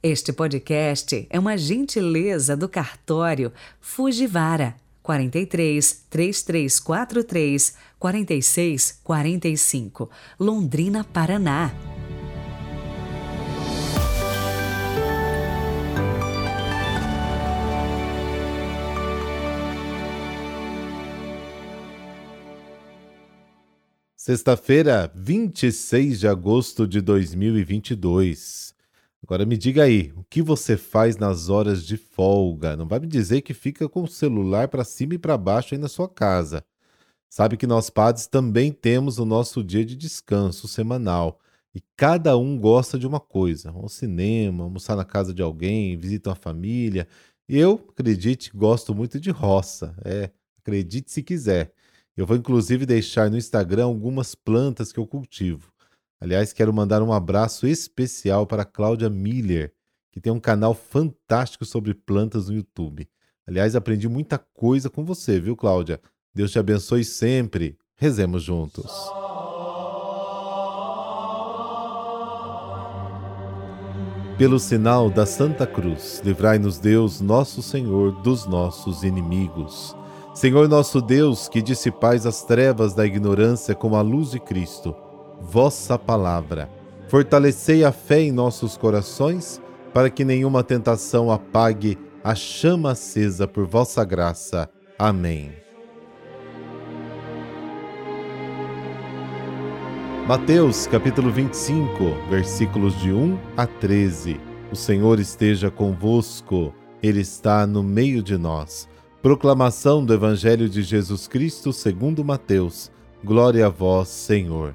Este podcast é uma gentileza do cartório Fujivara 43 3343 46 45, Londrina, Paraná. Sexta-feira, 26 de agosto de 2022. Agora me diga aí, o que você faz nas horas de folga? Não vai me dizer que fica com o celular para cima e para baixo aí na sua casa. Sabe que nós padres também temos o nosso dia de descanso semanal e cada um gosta de uma coisa: ao cinema, almoçar na casa de alguém, visitar uma família. Eu, acredite, gosto muito de roça. É, acredite se quiser. Eu vou inclusive deixar no Instagram algumas plantas que eu cultivo. Aliás, quero mandar um abraço especial para Cláudia Miller, que tem um canal fantástico sobre plantas no YouTube. Aliás, aprendi muita coisa com você, viu, Cláudia? Deus te abençoe sempre. Rezemos juntos. Pelo sinal da Santa Cruz, livrai-nos Deus, nosso Senhor, dos nossos inimigos. Senhor nosso Deus, que dissipais as trevas da ignorância com a luz de Cristo, vossa palavra. Fortalecei a fé em nossos corações, para que nenhuma tentação apague a chama acesa por vossa graça. Amém. Mateus capítulo 25, versículos de 1 a 13. O Senhor esteja convosco, Ele está no meio de nós. Proclamação do Evangelho de Jesus Cristo segundo Mateus. Glória a vós, Senhor.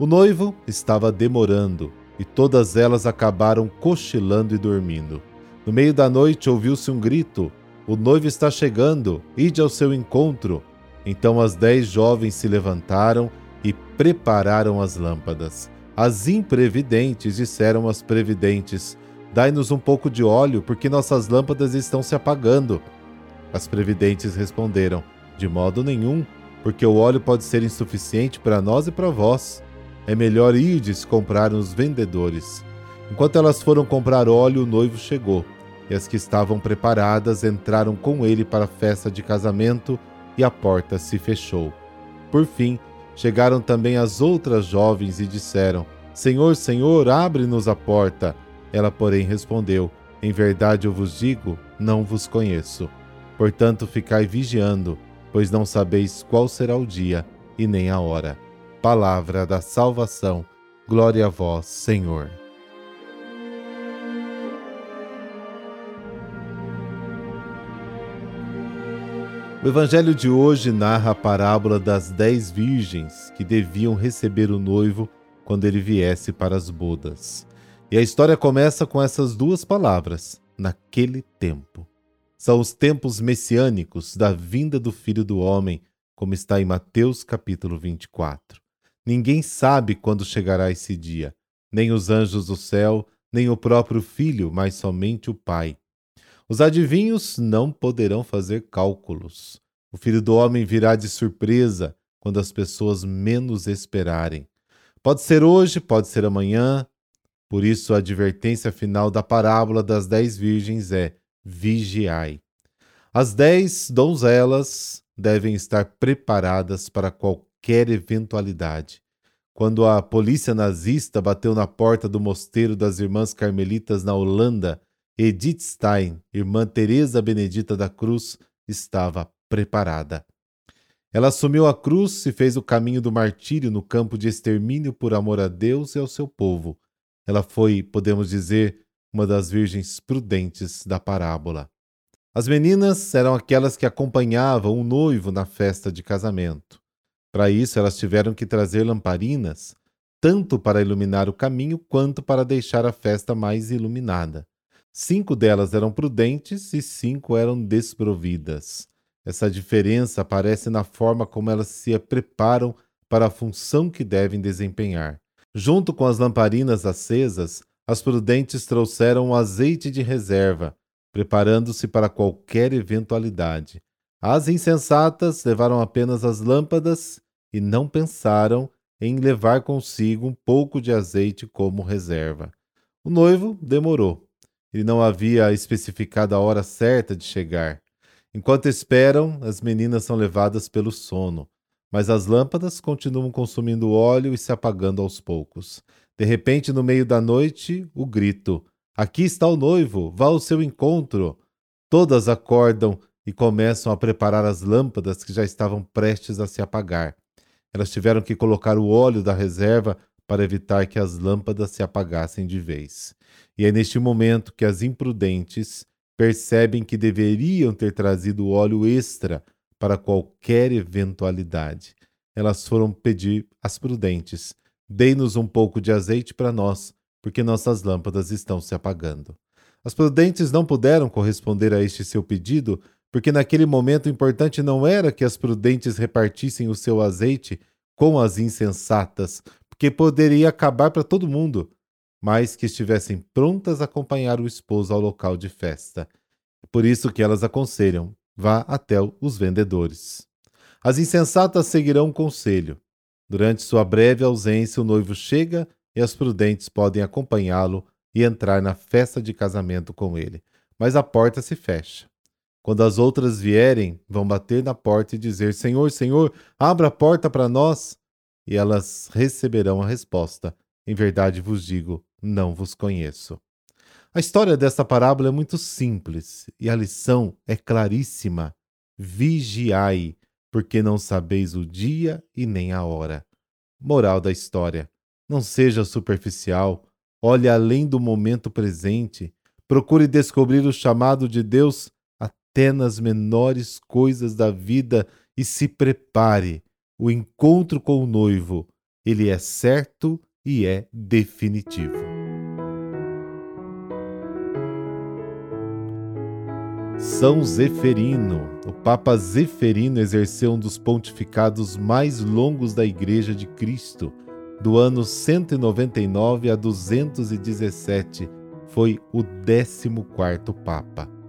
O noivo estava demorando e todas elas acabaram cochilando e dormindo. No meio da noite ouviu-se um grito: O noivo está chegando, ide ao seu encontro. Então as dez jovens se levantaram e prepararam as lâmpadas. As imprevidentes disseram às previdentes: Dai-nos um pouco de óleo, porque nossas lâmpadas estão se apagando. As previdentes responderam: De modo nenhum, porque o óleo pode ser insuficiente para nós e para vós é melhor irdes comprar nos vendedores. Enquanto elas foram comprar óleo, o noivo chegou, e as que estavam preparadas entraram com ele para a festa de casamento, e a porta se fechou. Por fim, chegaram também as outras jovens e disseram: Senhor, Senhor, abre-nos a porta. Ela, porém, respondeu: Em verdade eu vos digo, não vos conheço. Portanto, ficai vigiando, pois não sabeis qual será o dia e nem a hora. Palavra da salvação. Glória a vós, Senhor. O Evangelho de hoje narra a parábola das dez virgens que deviam receber o noivo quando ele viesse para as bodas. E a história começa com essas duas palavras: naquele tempo. São os tempos messiânicos da vinda do Filho do Homem, como está em Mateus capítulo 24. Ninguém sabe quando chegará esse dia, nem os anjos do céu, nem o próprio Filho, mas somente o Pai. Os adivinhos não poderão fazer cálculos. O Filho do Homem virá de surpresa quando as pessoas menos esperarem. Pode ser hoje, pode ser amanhã. Por isso, a advertência final da parábola das dez virgens é: vigiai. As dez donzelas devem estar preparadas para qualquer qualquer eventualidade. Quando a polícia nazista bateu na porta do mosteiro das Irmãs Carmelitas na Holanda, Edith Stein, irmã Teresa Benedita da Cruz, estava preparada. Ela assumiu a cruz e fez o caminho do martírio no campo de extermínio por amor a Deus e ao seu povo. Ela foi, podemos dizer, uma das virgens prudentes da parábola. As meninas eram aquelas que acompanhavam o noivo na festa de casamento. Para isso, elas tiveram que trazer lamparinas, tanto para iluminar o caminho quanto para deixar a festa mais iluminada. Cinco delas eram prudentes e cinco eram desprovidas. Essa diferença aparece na forma como elas se preparam para a função que devem desempenhar. Junto com as lamparinas acesas, as prudentes trouxeram o azeite de reserva, preparando-se para qualquer eventualidade. As insensatas levaram apenas as lâmpadas e não pensaram em levar consigo um pouco de azeite como reserva. O noivo demorou. Ele não havia especificado a hora certa de chegar. Enquanto esperam, as meninas são levadas pelo sono, mas as lâmpadas continuam consumindo óleo e se apagando aos poucos. De repente, no meio da noite, o grito: Aqui está o noivo, vá ao seu encontro. Todas acordam e começam a preparar as lâmpadas que já estavam prestes a se apagar. Elas tiveram que colocar o óleo da reserva para evitar que as lâmpadas se apagassem de vez. E é neste momento que as imprudentes percebem que deveriam ter trazido óleo extra para qualquer eventualidade. Elas foram pedir às prudentes: dei-nos um pouco de azeite para nós, porque nossas lâmpadas estão se apagando. As prudentes não puderam corresponder a este seu pedido, porque naquele momento o importante não era que as prudentes repartissem o seu azeite com as insensatas, porque poderia acabar para todo mundo mas que estivessem prontas a acompanhar o esposo ao local de festa. Por isso que elas aconselham: vá até os vendedores. As insensatas seguirão o conselho. Durante sua breve ausência, o noivo chega e as prudentes podem acompanhá-lo e entrar na festa de casamento com ele. Mas a porta se fecha. Quando as outras vierem, vão bater na porta e dizer: Senhor, Senhor, abra a porta para nós. E elas receberão a resposta: Em verdade vos digo, não vos conheço. A história desta parábola é muito simples e a lição é claríssima. Vigiai, porque não sabeis o dia e nem a hora. Moral da história: não seja superficial, olhe além do momento presente, procure descobrir o chamado de Deus até nas menores coisas da vida e se prepare. O encontro com o noivo, ele é certo e é definitivo. São Zeferino. O Papa Zeferino exerceu um dos pontificados mais longos da Igreja de Cristo, do ano 199 a 217. Foi o 14º Papa.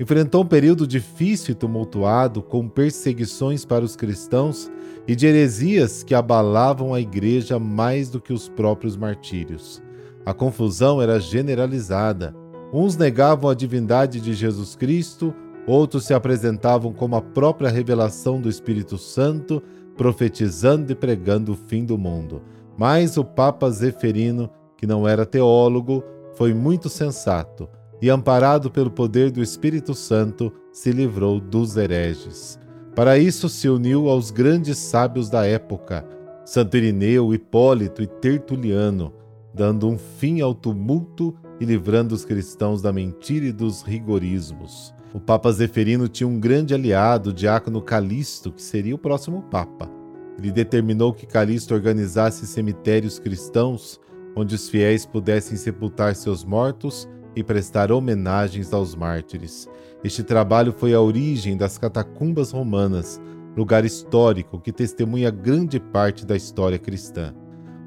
Enfrentou um período difícil e tumultuado, com perseguições para os cristãos e de heresias que abalavam a igreja mais do que os próprios martírios. A confusão era generalizada. Uns negavam a divindade de Jesus Cristo, outros se apresentavam como a própria revelação do Espírito Santo, profetizando e pregando o fim do mundo. Mas o Papa Zeferino, que não era teólogo, foi muito sensato e, amparado pelo poder do Espírito Santo, se livrou dos hereges. Para isso se uniu aos grandes sábios da época, Santo Irineu, Hipólito e Tertuliano, dando um fim ao tumulto e livrando os cristãos da mentira e dos rigorismos. O Papa Zeferino tinha um grande aliado, o diácono Calixto, que seria o próximo Papa. Ele determinou que Calixto organizasse cemitérios cristãos onde os fiéis pudessem sepultar seus mortos e prestar homenagens aos mártires. Este trabalho foi a origem das catacumbas romanas, lugar histórico que testemunha grande parte da história cristã.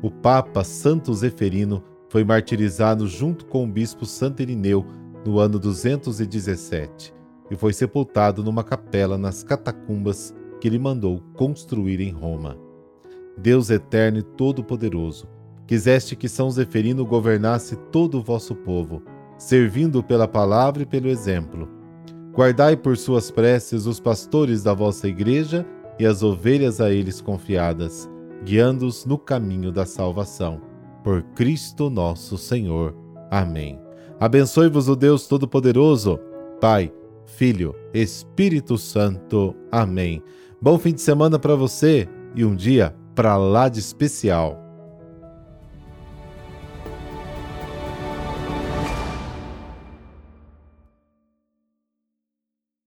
O Papa Santo Zeferino foi martirizado junto com o bispo Santo Irineu no ano 217 e foi sepultado numa capela nas catacumbas que ele mandou construir em Roma. Deus eterno e todo-poderoso, quiseste que São Zeferino governasse todo o vosso povo servindo pela palavra e pelo exemplo. Guardai por suas preces os pastores da vossa igreja e as ovelhas a eles confiadas, guiando-os no caminho da salvação. Por Cristo nosso Senhor. Amém. Abençoe-vos o Deus Todo-Poderoso, Pai, Filho, Espírito Santo. Amém. Bom fim de semana para você e um dia para lá de especial.